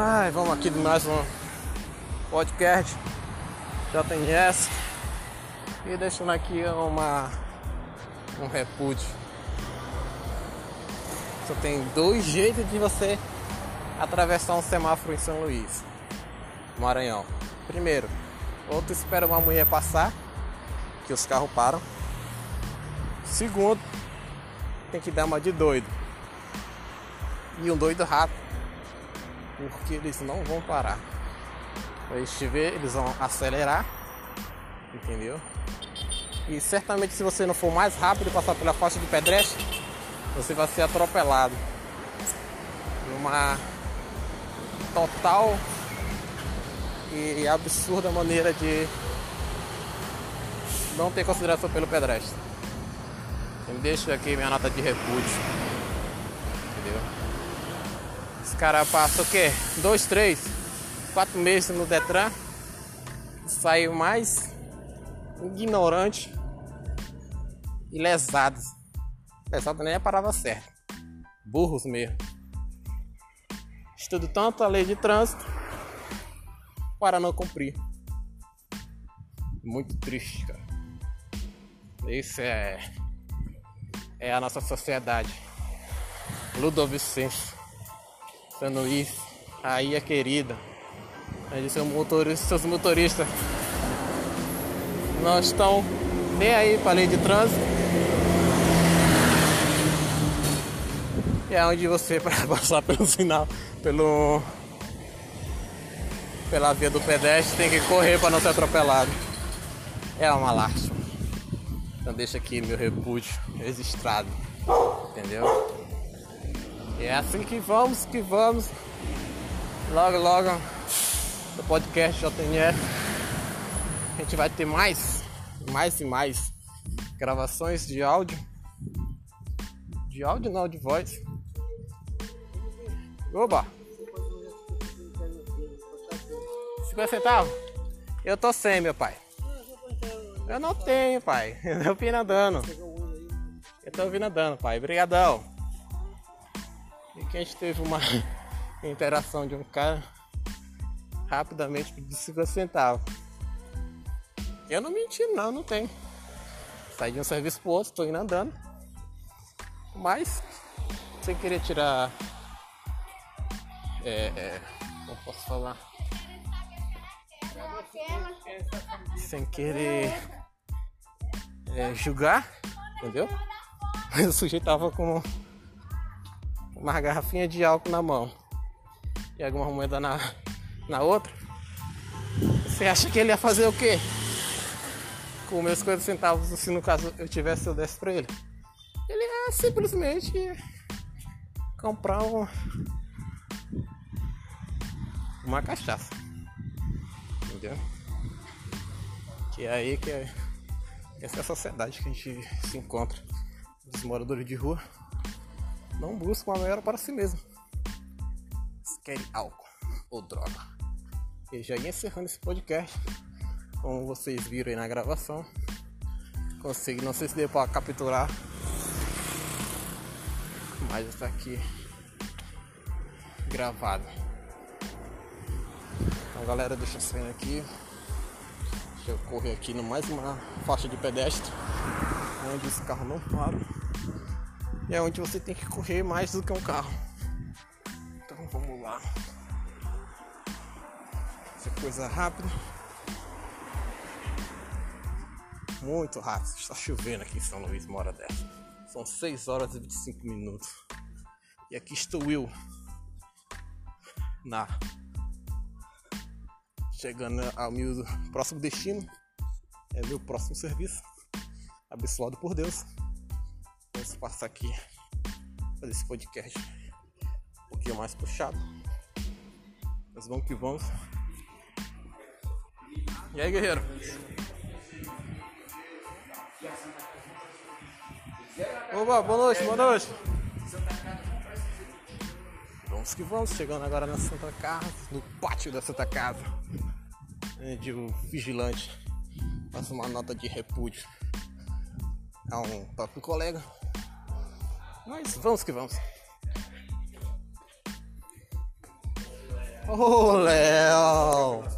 Ai, vamos aqui de mais um podcast JNS e deixando aqui uma um repúdio. Só tem dois jeitos de você atravessar um semáforo em São Luís, Maranhão. Primeiro, ou tu espera uma mulher passar, que os carros param. Segundo, tem que dar uma de doido. E um doido rápido porque eles não vão parar. Quando eles ver, eles vão acelerar, entendeu? E certamente se você não for mais rápido passar pela faixa de pedestre, você vai ser atropelado. Uma total e absurda maneira de não ter consideração pelo pedestre. Deixa aqui minha nota de repúdio. Entendeu? Cara passa o quê? Dois, três, quatro meses no Detran. Saiu mais ignorante e lesados. Lesado nem é a palavra certa. Burros mesmo. Estudo tanto a lei de trânsito para não cumprir. Muito triste, cara. Isso é, é a nossa sociedade. Ludovicense. São Luís, aí é querida. Seus motoristas, seus motoristas não estão nem aí para a lei de trânsito. E é onde você para passar pelo sinal, pelo pela via do pedestre tem que correr para não ser atropelado. É uma lástima. Então deixa aqui meu repúdio registrado. Entendeu? E é assim que vamos, que vamos. Logo, logo no podcast JNF a gente vai ter mais, mais e mais gravações de áudio. De áudio não, de voz. Oba! 50 centavos? Eu tô sem, meu pai. Eu não tenho, pai. Eu vim andando. Eu tô vindo andando, pai. Obrigadão. E que a gente teve uma interação de um cara rapidamente de 50 centavos. Eu não menti não, não tem. Saí de um serviço pro outro, tô indo andando. Mas sem querer tirar. É, é, não posso falar. Sem querer é, julgar, entendeu? Mas o sujeito tava com uma garrafinha de álcool na mão e alguma moeda na, na outra, você acha que ele ia fazer o quê? Com meus 50 centavos, se no caso eu tivesse, eu desse pra ele. Ele ia simplesmente comprar uma, uma cachaça. Entendeu? Que é aí que é, essa é a sociedade que a gente se encontra. Os moradores de rua não buscam a melhor para si mesmo. Eles querem álcool ou droga. E já ia encerrando esse podcast. Como vocês viram aí na gravação. Consegui, não sei se deu para capturar. Mas está aqui gravado. Então galera, deixa eu sair aqui. Deixa eu correr aqui no mais uma faixa de pedestre. Onde esse carro não para e é onde você tem que correr mais do que um carro. Então vamos lá. Essa coisa rápida. Muito rápido. Está chovendo aqui em São Luís, uma hora dessa. São 6 horas e 25 minutos. E aqui estou eu. Na. Chegando ao meu próximo destino. É meu próximo serviço. Abençoado por Deus vamos passar aqui fazer esse podcast um pouquinho mais puxado. Mas vamos que vamos. E aí, guerreiro? Oba, boa noite, boa noite. Vamos que vamos, chegando agora na Santa Casa, no pátio da Santa Casa. De um vigilante. Passa uma nota de repúdio a um próprio colega mas vamos que vamos. Ô, Léo!